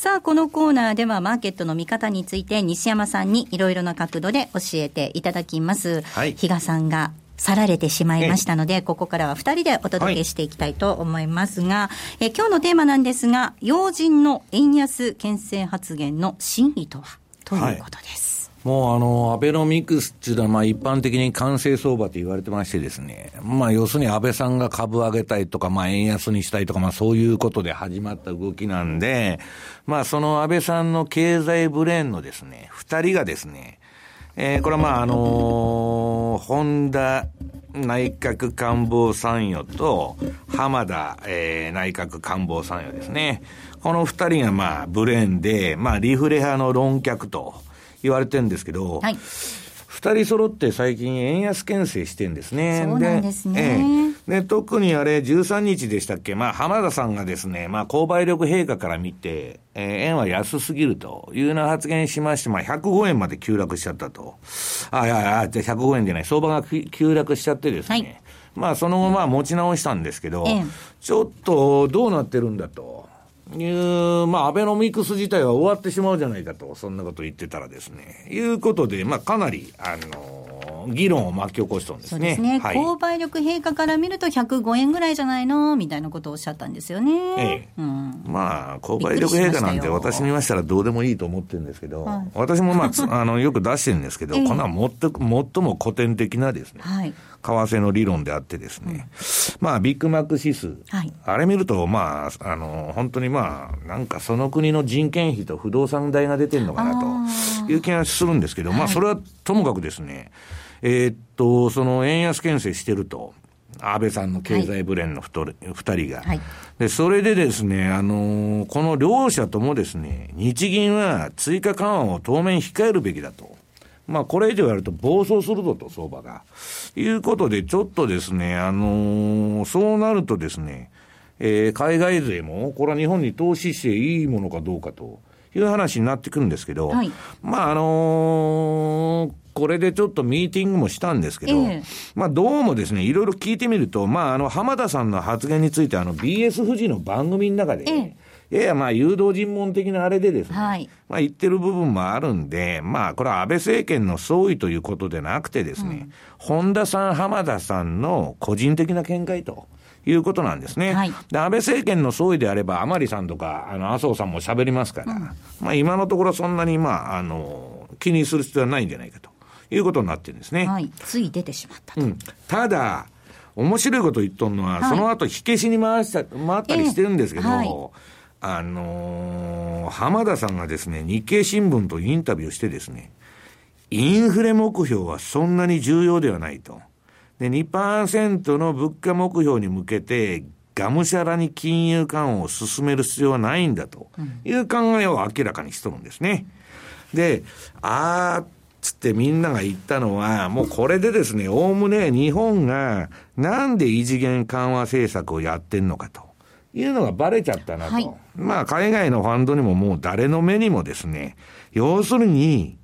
さあ、このコーナーではマーケットの見方について西山さんにいろいろな角度で教えていただきます。はい。比嘉さんが去られてしまいましたので、ここからは2人でお届けしていきたいと思いますが、はい、え今日のテーマなんですが、要人の円安牽制発言の真意とは？ということです。はいもうあの、アベノミクスっていうのは、まあ一般的に完成相場と言われてましてですね、まあ要するに安倍さんが株上げたいとか、まあ円安にしたいとか、まあそういうことで始まった動きなんで、まあその安倍さんの経済ブレーンのですね、二人がですね、えー、これはまああのー、本田内閣官房参与と浜田、えー、内閣官房参与ですね。この二人がまあブレーンで、まあリフレ派の論客と、言われてるんですけど、はい二人揃って最近円安牽制してんですね。そうなんですね。ええ、で、特にあれ、13日でしたっけ、まあ、浜田さんがですね、まあ、購買力陛下から見て、えー、円は安すぎるというような発言しまして、まあ、105円まで急落しちゃったと。あ、いやいや、じゃ105円じゃない、相場が急落しちゃってですね。はい、まあ、その後、まあ、持ち直したんですけど、ええ、ちょっと、どうなってるんだと。いう、まあ、アベノミクス自体は終わってしまうじゃないかと、そんなこと言ってたらですね、いうことで、まあ、かなり、あの、議論を巻き起こしたんですね。そうですね。はい、購買力陛下から見ると105円ぐらいじゃないの？みたいなことをおっしゃったんですよね。ええ。うん、まあ、購買力陛下なんて私に言わしたらどうでもいいと思ってるんですけど、はい、私もまあ、あの、よく出してるんですけど、ええ、こんなもっと、最も古典的なですね、はい、為替の理論であってですね、うん、まあ、ビッグマック指数、はい、あれ見ると、まあ、あの、本当にまあ、なんかその国の人件費と不動産代が出てるのかなという気がするんですけど、まあ、それはともかくですね、えー、っと、その円安牽制してると。安倍さんの経済ブレーンの二、人が、はい、で、それでですね、あのー、この両者ともですね、日銀は追加緩和を当面控えるべきだと。まあ、これ以上やると暴走するぞと、相場が。いうことで、ちょっとですね、あのー、そうなるとですね、えー、海外勢も、これは日本に投資していいものかどうかという話になってくるんですけど、はい、まあ、あのー、これでちょっとミーティングもしたんですけど、えー、まあどうもですね、いろいろ聞いてみると、まああの浜田さんの発言について、あの BS 富士の番組の中で、えーややまあ誘導尋問的なあれでですね、はい、まあ言ってる部分もあるんで、まあこれは安倍政権の総意ということでなくてですね、うん、本田さん、浜田さんの個人的な見解と。いうことなんですね。はい、で、安倍政権の総意であれば、甘利さんとか、あの、麻生さんも喋りますから、うん、まあ今のところそんなに、まあ、あの、気にする必要はないんじゃないかということになってるんですね。はい。つい出てしまったと。うん、ただ、面白いこと言っとんのは、はい、その後火消しに回した、回ったりしてるんですけど、えーはいあのー、浜田さんがですね、日経新聞とインタビューしてですね、インフレ目標はそんなに重要ではないと。で、2%の物価目標に向けて、がむしゃらに金融緩和を進める必要はないんだという考えを明らかにしとるんですね。で、あーつってみんなが言ったのは、もうこれでですね、おおむね日本がなんで異次元緩和政策をやってんのかというのがバレちゃったなと。はい、まあ海外のファンドにももう誰の目にもですね、要するに、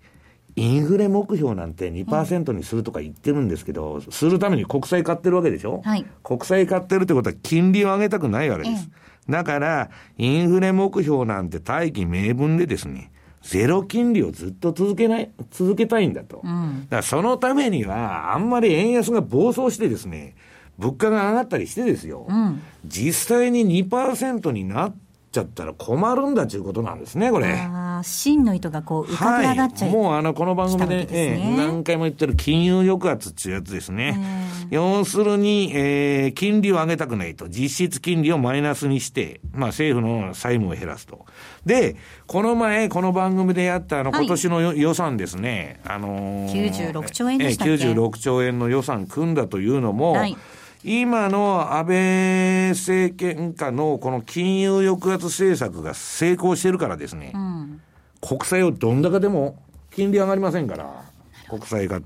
インフレ目標なんて2%にするとか言ってるんですけど、するために国債買ってるわけでしょ？はい。国債買ってるってことは金利を上げたくないわけです。だから、インフレ目標なんて大義名分でですね、ゼロ金利をずっと続けない、続けたいんだと。うん、だからそのためには、あんまり円安が暴走してですね、物価が上がったりしてですよ、うん、実際に2%になっちゃったら困るんだということなんですね、これ。あ真の意図がこう浮かび上がっちゃう、はい、もうあの、この番組で、ねえー、何回も言ってる金融抑圧っていうやつですね。要するに、えー、金利を上げたくないと。実質金利をマイナスにして、まあ政府の債務を減らすと。で、この前、この番組でやったあの、今年の、はい、予算ですね。あのー、96兆円でしたっけ、えー、96兆円の予算組んだというのも、はい今の安倍政権下のこの金融抑圧政策が成功してるからですね、うん、国債をどんだけでも金利上がりませんから、国債が。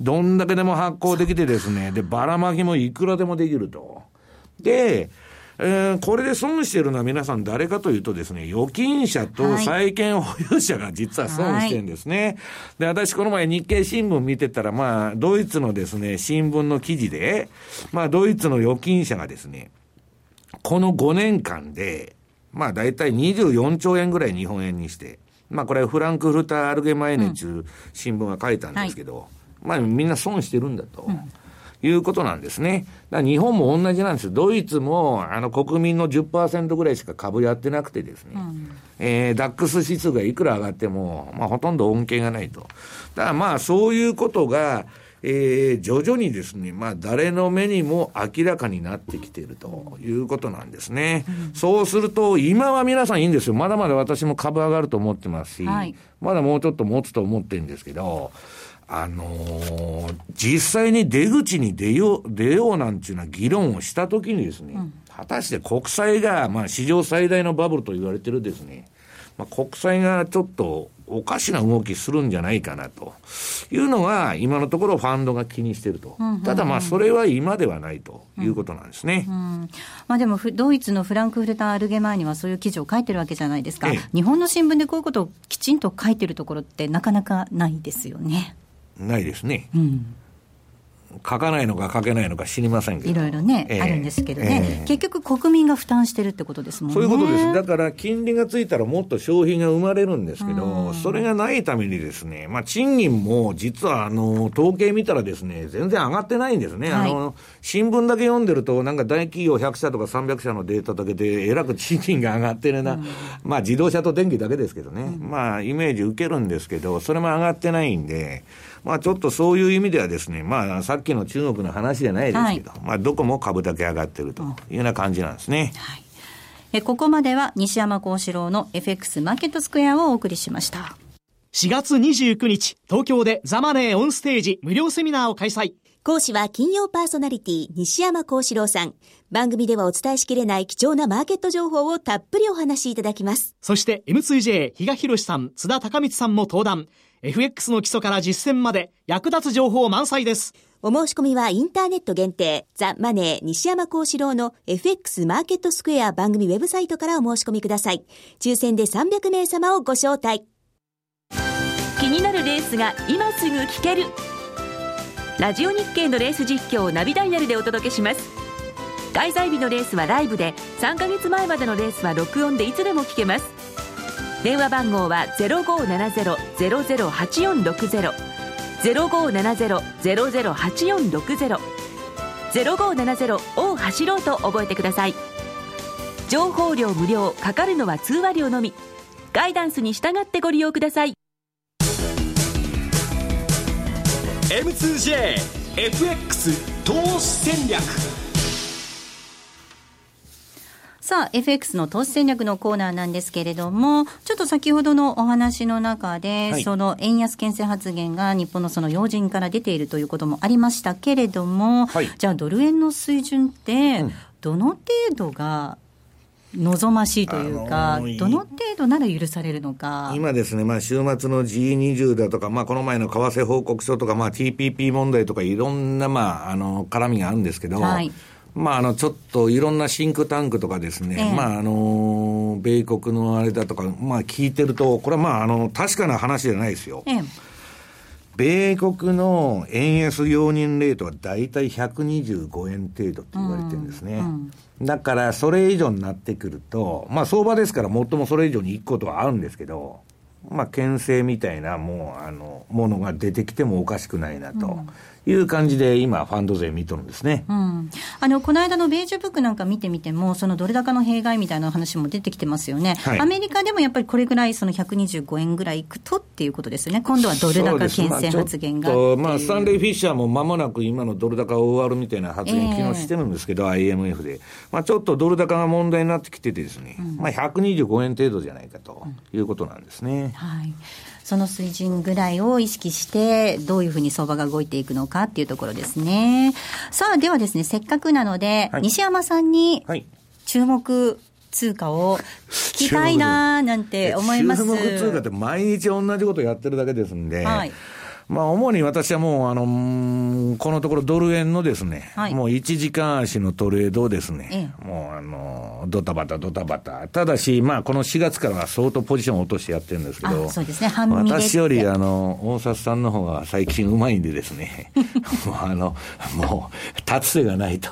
どんだけでも発行できてですね、で、ばらまきもいくらでもできると。で、えー、これで損してるのは皆さん誰かというとですね、預金者と債権保有者が実は損してるんですね。はい、で、私この前日経新聞見てたら、まあ、ドイツのですね、新聞の記事で、まあ、ドイツの預金者がですね、この5年間で、まあ、大体24兆円ぐらい日本円にして、まあ、これフランクフルター・アルゲマイネっていう新聞が書いたんですけど、うんはい、まあ、みんな損してるんだと。うんいうことなんですね。だから日本も同じなんですよ。ドイツも、あの、国民の10%ぐらいしか株やってなくてですね、うん、えー、ダックス指数がいくら上がっても、まあ、ほとんど恩恵がないと。だからまあ、そういうことが、えー、徐々にですね、まあ、誰の目にも明らかになってきているということなんですね。うん、そうすると、今は皆さんいいんですよ。まだまだ私も株上がると思ってますし、はい、まだもうちょっと持つと思ってるんですけど、あのー、実際に出口に出よう、出ようなんていうな議論をしたときにですね、うん、果たして国債が、まあ史上最大のバブルと言われてるですね、まあ、国債がちょっとおかしな動きするんじゃないかなというのが、今のところファンドが気にしてると。うんうんうん、ただまあ、それは今ではないということなんですね。うんうん、まあでも、ドイツのフランクフルター・アルゲマーにはそういう記事を書いてるわけじゃないですか。ええ、日本の新聞でこういうことをきちんと書いてるところってなかなかないですよね。ないですね。うん書かないのか書けないのか知りませんけど。いろいろね、えー、あるんですけどね、えー、結局国民が負担してるってことですもんね。そういうことです。だから金利がついたらもっと消費が生まれるんですけど、それがないためにですね、まあ賃金も実はあの、統計見たらですね、全然上がってないんですね。はい、あの、新聞だけ読んでると、なんか大企業100社とか300社のデータだけで、えらく賃金が上がってるな。まあ自動車と電気だけですけどね。まあイメージ受けるんですけど、それも上がってないんで、まあちょっとそういう意味ではですね、まあさっきの中国の話じゃないですけど、はい、まあどこも株だけ上がってるというような感じなんですね。はい、えここまでは西山幸四郎の FX マーケットスクエアをお送りしました。4月29日、東京でザマネーオンステージ無料セミナーを開催。講師は金曜パーソナリティ西山幸四郎さん。番組ではお伝えしきれない貴重なマーケット情報をたっぷりお話しいただきます。そして M2J 比嘉博さん、津田隆光さんも登壇。FX の基礎から実践まで役立つ情報満載です。お申し込みはインターネット限定、ザ・マネー西山幸四郎の FX マーケットスクエア番組ウェブサイトからお申し込みください。抽選で300名様をご招待。気になるレースが今すぐ聞ける。ラジオ日経のレース実況をナビダイヤルでお届けします。開催日のレースはライブで、3ヶ月前までのレースは録音でいつでも聞けます。電話番号は0570-008460 0570-008460 0570を走ろうと覚えてください。情報量無料かかるのは通話料のみ。ガイダンスに従ってご利用ください。M2JFX 投資戦略。さあ、FX の投資戦略のコーナーなんですけれども、ちょっと先ほどのお話の中で、はい、その円安牽制発言が日本のその要人から出ているということもありましたけれども、はい、じゃあドル円の水準って、どの程度が望ましいというか、どの程度なら許されるのか。今ですね、まあ、週末の G20 だとか、まあ、この前の為替報告書とか、まあ、TPP 問題とか、いろんな、まあ、あの、絡みがあるんですけど、はい、まあ、あの、ちょっといろんなシンクタンクとかですね、えまあ、あの、米国のあれだとか、まあ、聞いてると、これはまあ、あの、確かな話じゃないですよ。え米国の円安容認レートは大体125円程度って言われてるんですね。うんうん、だから、それ以上になってくると、まあ、相場ですから、もっともそれ以上に行くことはあるんですけど、まあ、牽制みたいな、もう、あの、ものが出てきてもおかしくないなと。うんいう感じで、今、ファンド税見とるんですね、うん、あのこの間のベージュブックなんか見てみても、そのドル高の弊害みたいな話も出てきてますよね、はい、アメリカでもやっぱりこれぐらい、その125円ぐらいいくとっていうことですよね、今度はドル高牽制発言がまあ、スタンレー・フィッシャーもまもなく今のドル高を終わるみたいな発言、昨日してるんですけど、えー、IMF で、まあ、ちょっとドル高が問題になってきててですね、うん、まあ、125円程度じゃないかということなんですね。うん、はいその水準ぐらいを意識して、どういうふうに相場が動いていくのかっていうところですね。さあ、ではですね、せっかくなので、はい、西山さんに注目、通貨を聞きたいなーなんて思います。注目通貨って毎日同じことやってるだけですんで、はい、まあ、主に私はもう、あのこのところドル円のですね、はい、もう1時間足のトレードをですね、ええ、もうあのドタバタドタバタ。ただし、まあ、この4月からは相当ポジションを落としてやってるんですけど、そうですね、私より、あの、大札さんの方が最近うまいんでですね、もうあの、もう、立つ瀬がないと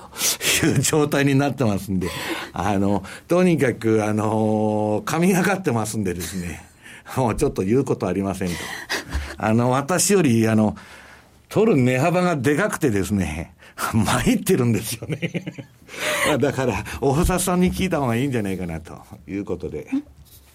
いう状態になってますんで、あの、とにかく、あの、神がかってますんでですね、もうちょっと言うことありませんと。あの、私より、あの、取る値幅がでかくてですね、参ってるんですよね。だから、大札さんに聞いた方がいいんじゃないかなということで。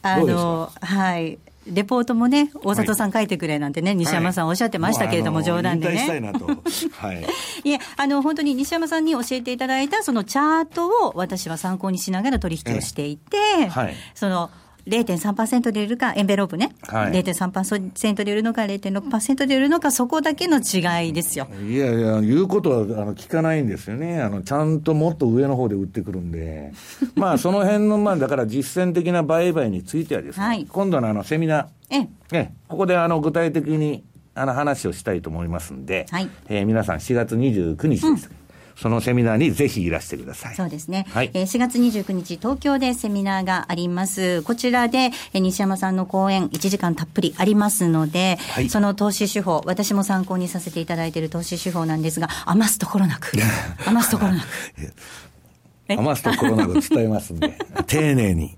あの、はい。レポートもね、大里さん書いてくれなんてね、はい、西山さんおっしゃってましたけれども、はい、冗談でね。したいなと。はい。いえ、あの、本当に西山さんに教えていただいた、そのチャートを私は参考にしながら取引をしていて、はい、その、0.3%で売るか、エンベロープね、はい、0.3%で売るのか、0.6%で売るのか、そこだけの違いですよ。いやいや、言うことはあの聞かないんですよね。あの、ちゃんともっと上の方で売ってくるんで。まあ、その辺の、まあ、だから実践的な売買についてはですね、はい、今度のあの、セミナー、ええ、ここであの、具体的に、あの、話をしたいと思いますんで、はい、えー、皆さん4月29日です。うんそのセミナーにぜひいらしてください。そうですね。はい、えー、4月29日、東京でセミナーがあります。こちらで、えー、西山さんの講演、1時間たっぷりありますので、はい、その投資手法、私も参考にさせていただいている投資手法なんですが、余すところなく、余すところなく。余すところなく伝えますんで、丁寧に。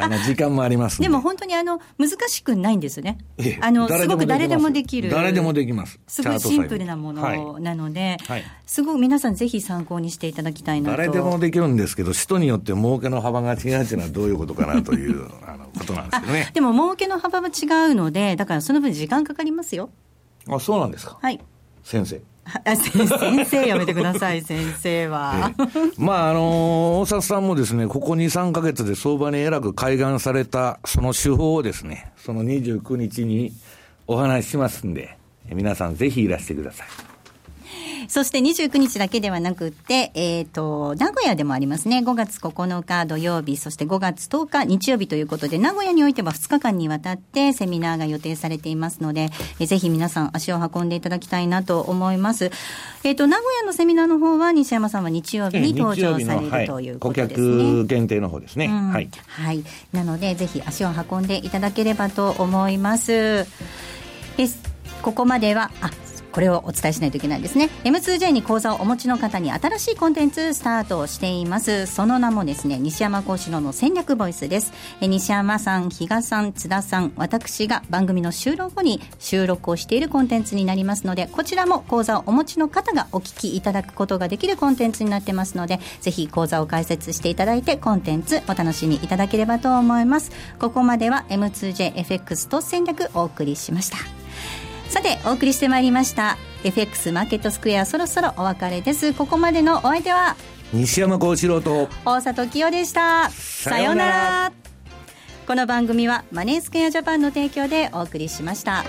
あの時間もありますでも本当にあの難しくないんですね。あのすごく誰でもできる。誰でもできます。すごいシンプルなものなので、はいはい、すごく皆さんぜひ参考にしていただきたいなと。誰でもできるんですけど、人によって儲けの幅が違うっていうのはどういうことかなという あのことなんですけどね。でも儲けの幅は違うので、だからその分時間かかりますよ。あ、そうなんですか。はい。先生。先生やめてください、先生は。ええ、まあ、あのー、大札さんもですね、ここ2、3か月で相場にえらく開眼された、その手法をですね、その29日にお話ししますんで、皆さんぜひいらしてください。そして29日だけではなくて、えっ、ー、と、名古屋でもありますね。5月9日土曜日、そして5月10日日曜日ということで、名古屋においては2日間にわたってセミナーが予定されていますので、えー、ぜひ皆さん足を運んでいただきたいなと思います。えっ、ー、と、名古屋のセミナーの方は、西山さんは日曜日に登場される、はい、ということですね。顧客限定の方ですね。うん、はい。はい。なので、ぜひ足を運んでいただければと思います。えここまでは、あ、これをお伝えしないといけないですね。M2J に講座をお持ちの方に新しいコンテンツスタートしています。その名もですね西山幸四郎の戦略ボイスです。西山さん比嘉さん津田さん私が番組の収録後に収録をしているコンテンツになりますのでこちらも講座をお持ちの方がお聞きいただくことができるコンテンツになってますのでぜひ講座を開設していただいてコンテンツお楽しみいただければと思います。ここまでは M2JFX と戦略お送りしました。さてお送りしてまいりました。FX マーケットスクエアそろそろお別れです。ここまでのお相手は西山幸四郎と大里清でした。さようなら。この番組はマネースクエアジャパンの提供でお送りしました。